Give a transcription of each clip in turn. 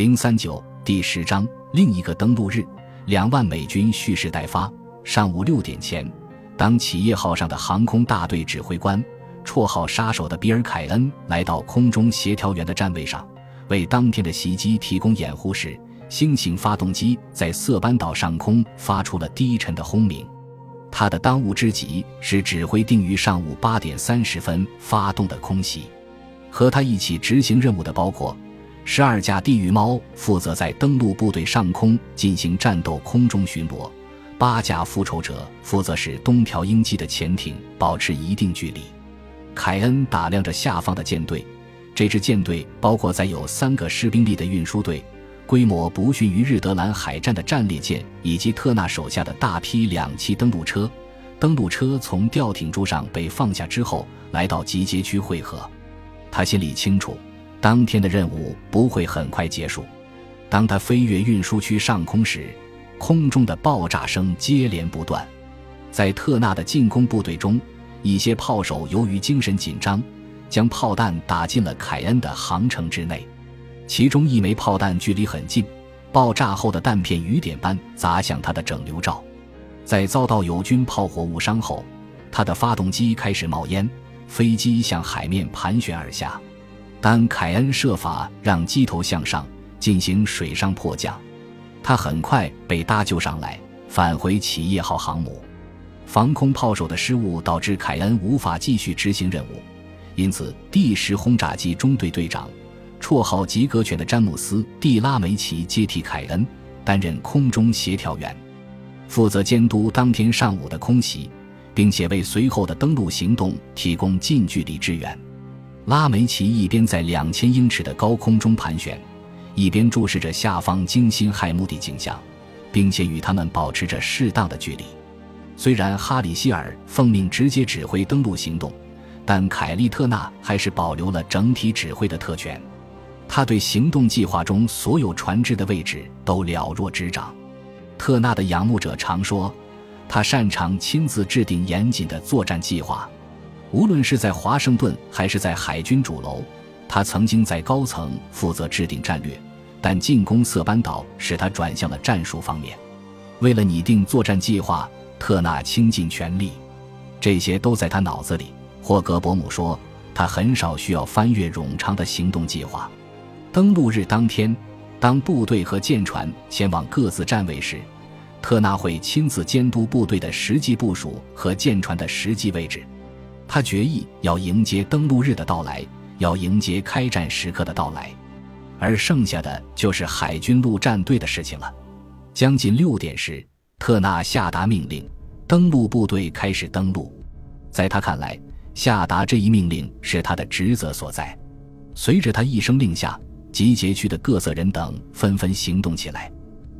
零三九第十章另一个登陆日，两万美军蓄势待发。上午六点前，当企业号上的航空大队指挥官，绰号“杀手”的比尔·凯恩来到空中协调员的站位上，为当天的袭击提供掩护时，新型发动机在色班岛上空发出了低沉的轰鸣。他的当务之急是指挥定于上午八点三十分发动的空袭。和他一起执行任务的包括。十二架地狱猫负责在登陆部队上空进行战斗空中巡逻，八架复仇者负责使东条英机的潜艇保持一定距离。凯恩打量着下方的舰队，这支舰队包括载有三个士兵力的运输队，规模不逊于日德兰海战的战列舰，以及特纳手下的大批两栖登陆车。登陆车从吊艇柱上被放下之后，来到集结区汇合。他心里清楚。当天的任务不会很快结束。当他飞越运输区上空时，空中的爆炸声接连不断。在特纳的进攻部队中，一些炮手由于精神紧张，将炮弹打进了凯恩的航程之内。其中一枚炮弹距离很近，爆炸后的弹片雨点般砸向他的整流罩。在遭到友军炮火误伤后，他的发动机开始冒烟，飞机向海面盘旋而下。但凯恩设法让机头向上进行水上迫降，他很快被搭救上来，返回企业号航母。防空炮手的失误导致凯恩无法继续执行任务，因此第十轰炸机中队队长，绰号“吉格犬”的詹姆斯·蒂拉梅奇接替凯恩，担任空中协调员，负责监督当天上午的空袭，并且为随后的登陆行动提供近距离支援。拉梅奇一边在两千英尺的高空中盘旋，一边注视着下方惊心骇目的景象，并且与他们保持着适当的距离。虽然哈里希尔奉命直接指挥登陆行动，但凯利特纳还是保留了整体指挥的特权。他对行动计划中所有船只的位置都了若指掌。特纳的仰慕者常说，他擅长亲自制定严谨的作战计划。无论是在华盛顿还是在海军主楼，他曾经在高层负责制定战略，但进攻色班岛使他转向了战术方面。为了拟定作战计划，特纳倾尽全力，这些都在他脑子里。霍格伯姆说，他很少需要翻阅冗长的行动计划。登陆日当天，当部队和舰船前往各自站位时，特纳会亲自监督部队的实际部署和舰船的实际位置。他决意要迎接登陆日的到来，要迎接开战时刻的到来，而剩下的就是海军陆战队的事情了。将近六点时，特纳下达命令，登陆部队开始登陆。在他看来，下达这一命令是他的职责所在。随着他一声令下，集结区的各色人等纷纷行动起来。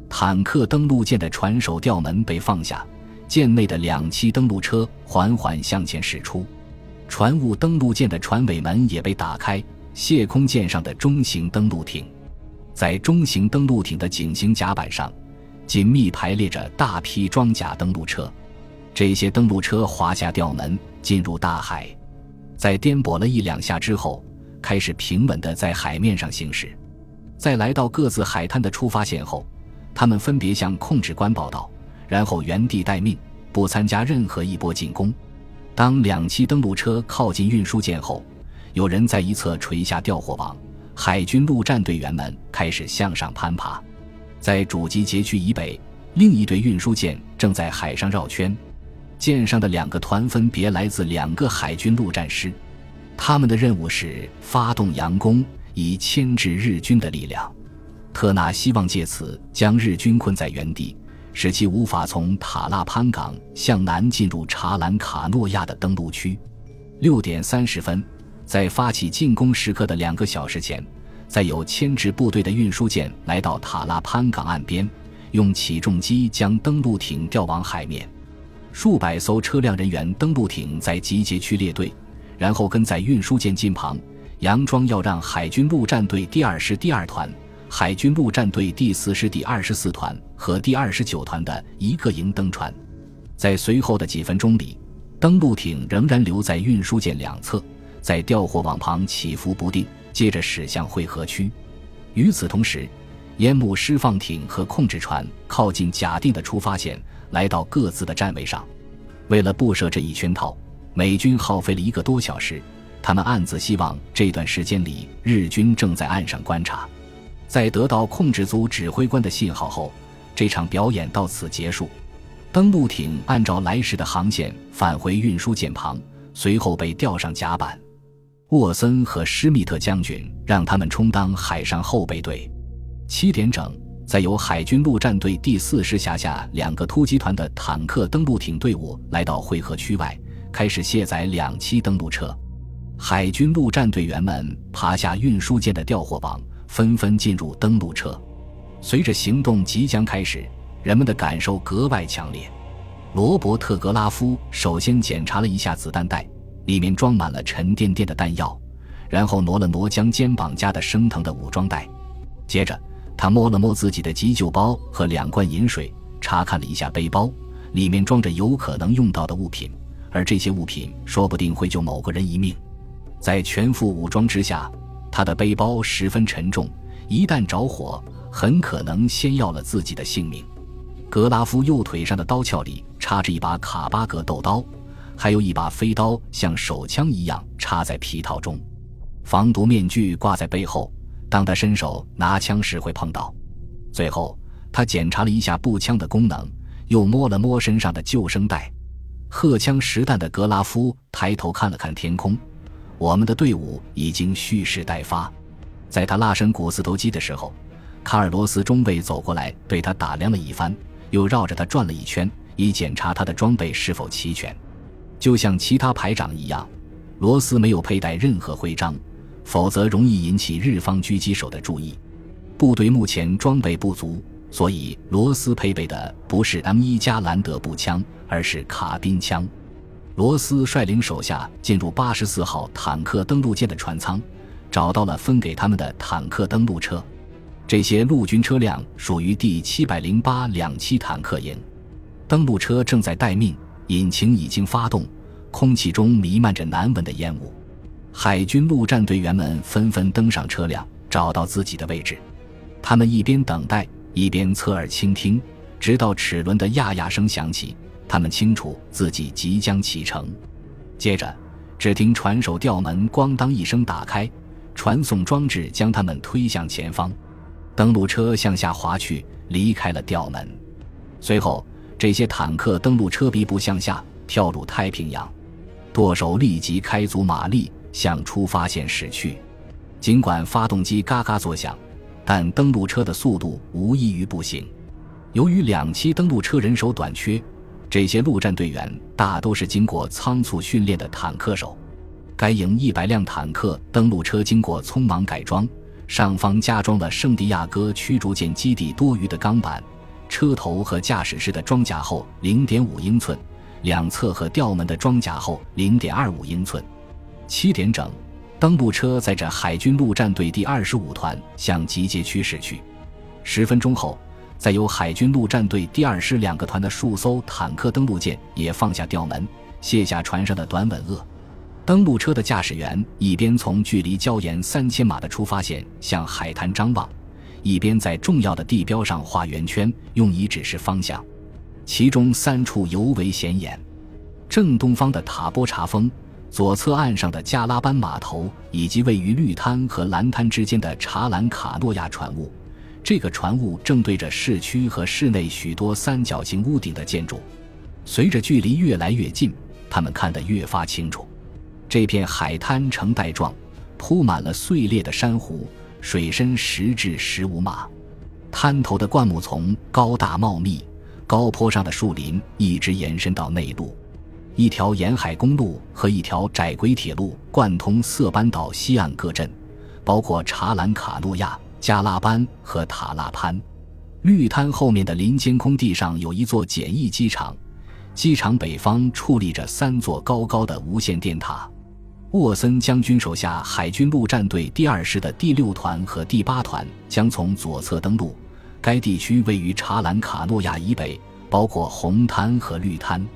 坦克登陆舰的船首吊门被放下，舰内的两栖登陆车缓缓向前驶出。船坞登陆舰的船尾门也被打开，卸空舰上的中型登陆艇，在中型登陆艇的井型甲板上，紧密排列着大批装甲登陆车。这些登陆车滑下吊门，进入大海，在颠簸了一两下之后，开始平稳地在海面上行驶。在来到各自海滩的出发线后，他们分别向控制官报道，然后原地待命，不参加任何一波进攻。当两栖登陆车靠近运输舰后，有人在一侧垂下吊货网，海军陆战队员们开始向上攀爬。在主机截区以北，另一队运输舰正在海上绕圈，舰上的两个团分别来自两个海军陆战师，他们的任务是发动佯攻，以牵制日军的力量。特纳希望借此将日军困在原地。使其无法从塔拉潘港向南进入查兰卡诺亚的登陆区。六点三十分，在发起进攻时刻的两个小时前，在有牵制部队的运输舰来到塔拉潘港岸边，用起重机将登陆艇吊往海面。数百艘车辆人员登陆艇在集结区列队，然后跟在运输舰近旁，佯装要让海军陆战队第二师第二团。海军陆战队第四师第二十四团和第二十九团的一个营登船，在随后的几分钟里，登陆艇仍然留在运输舰两侧，在吊货网旁起伏不定，接着驶向汇合区。与此同时，烟幕释放艇和控制船靠近假定的出发线，来到各自的站位上。为了布设这一圈套，美军耗费了一个多小时。他们暗自希望这段时间里日军正在岸上观察。在得到控制组指挥官的信号后，这场表演到此结束。登陆艇按照来时的航线返回运输舰旁，随后被吊上甲板。沃森和施密特将军让他们充当海上后备队。七点整，在由海军陆战队第四师辖下两个突击团的坦克登陆艇队伍来到汇合区外，开始卸载两栖登陆车。海军陆战队员们爬下运输舰的吊货网，纷纷进入登陆车。随着行动即将开始，人们的感受格外强烈。罗伯特·格拉夫首先检查了一下子弹袋。里面装满了沉甸甸的弹药，然后挪了挪将肩膀夹得生疼的武装带，接着他摸了摸自己的急救包和两罐饮水，查看了一下背包，里面装着有可能用到的物品，而这些物品说不定会救某个人一命。在全副武装之下，他的背包十分沉重，一旦着火，很可能先要了自己的性命。格拉夫右腿上的刀鞘里插着一把卡巴格斗刀。还有一把飞刀，像手枪一样插在皮套中，防毒面具挂在背后，当他伸手拿枪时会碰到。最后，他检查了一下步枪的功能，又摸了摸身上的救生带。荷枪实弹的格拉夫抬头看了看天空，我们的队伍已经蓄势待发。在他拉伸股四头肌的时候，卡尔罗斯中尉走过来对他打量了一番，又绕着他转了一圈，以检查他的装备是否齐全。就像其他排长一样，罗斯没有佩戴任何徽章，否则容易引起日方狙击手的注意。部队目前装备不足，所以罗斯配备的不是 M1 加兰德步枪，而是卡宾枪。罗斯率领手下进入八十四号坦克登陆舰的船舱，找到了分给他们的坦克登陆车。这些陆军车辆属于第七百零八两栖坦克营，登陆车正在待命。引擎已经发动，空气中弥漫着难闻的烟雾。海军陆战队员们纷纷登上车辆，找到自己的位置。他们一边等待，一边侧耳倾听，直到齿轮的呀呀声响起，他们清楚自己即将启程。接着，只听船首吊门咣当一声打开，传送装置将他们推向前方。登陆车向下滑去，离开了吊门。随后。这些坦克登陆车鼻部向下跳入太平洋，舵手立即开足马力向出发线驶去。尽管发动机嘎嘎作响，但登陆车的速度无异于步行。由于两栖登陆车人手短缺，这些陆战队员大都是经过仓促训练的坦克手。该营一百辆坦克登陆车经过匆忙改装，上方加装了圣地亚哥驱逐舰基地多余的钢板。车头和驾驶室的装甲厚零点五英寸，两侧和吊门的装甲厚零点二五英寸。七点整，登陆车载着海军陆战队第二十五团向集结区驶去。十分钟后，再由海军陆战队第二师两个团的数艘坦克登陆舰也放下吊门，卸下船上的短吻鳄。登陆车的驾驶员一边从距离礁岩三千码的出发线向海滩张望。一边在重要的地标上画圆圈，用以指示方向。其中三处尤为显眼：正东方的塔波查峰、左侧岸上的加拉班码头，以及位于绿滩和蓝滩之间的查兰卡诺亚船坞。这个船坞正对着市区和市内许多三角形屋顶的建筑。随着距离越来越近，他们看得越发清楚。这片海滩呈带状，铺满了碎裂的珊瑚。水深十至十五码，滩头的灌木丛高大茂密，高坡上的树林一直延伸到内陆。一条沿海公路和一条窄轨铁路贯通色班岛西岸各镇，包括查兰卡诺亚、加拉班和塔拉潘。绿滩后面的林间空地上有一座简易机场，机场北方矗立着三座高高的无线电塔。沃森将军手下海军陆战队第二师的第六团和第八团将从左侧登陆。该地区位于查兰卡诺亚以北，包括红滩和绿滩。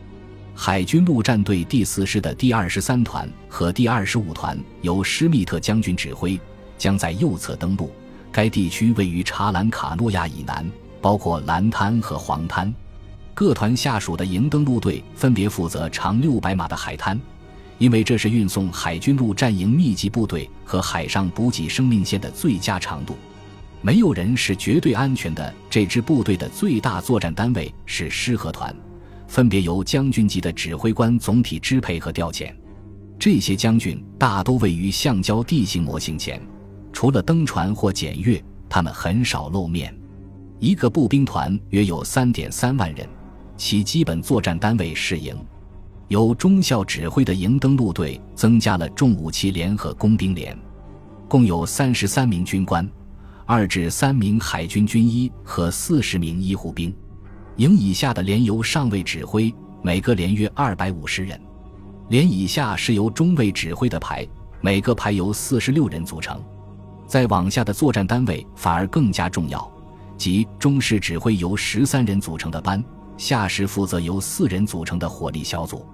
海军陆战队第四师的第二十三团和第二十五团由施密特将军指挥，将在右侧登陆，该地区位于查兰卡诺亚以南，包括蓝滩和黄滩。各团下属的营登陆队分别负责长六百码的海滩，因为这是运送海军陆战营密集部队和海上补给生命线的最佳长度。没有人是绝对安全的。这支部队的最大作战单位是师和团，分别由将军级的指挥官总体支配和调遣。这些将军大都位于橡胶地形模型前，除了登船或检阅，他们很少露面。一个步兵团约有三点三万人。其基本作战单位是营，由中校指挥的营登陆队增加了重武器连和工兵连，共有三十三名军官，二至三名海军军医和四十名医护兵。营以下的连由上尉指挥，每个连约二百五十人。连以下是由中尉指挥的排，每个排由四十六人组成。再往下的作战单位反而更加重要，即中士指挥由十三人组成的班。下士负责由四人组成的火力小组，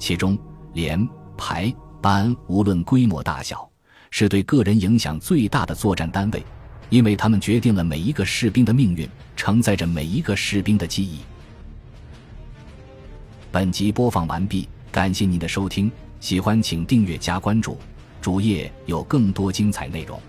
其中连、排、班无论规模大小，是对个人影响最大的作战单位，因为他们决定了每一个士兵的命运，承载着每一个士兵的记忆。本集播放完毕，感谢您的收听，喜欢请订阅加关注，主页有更多精彩内容。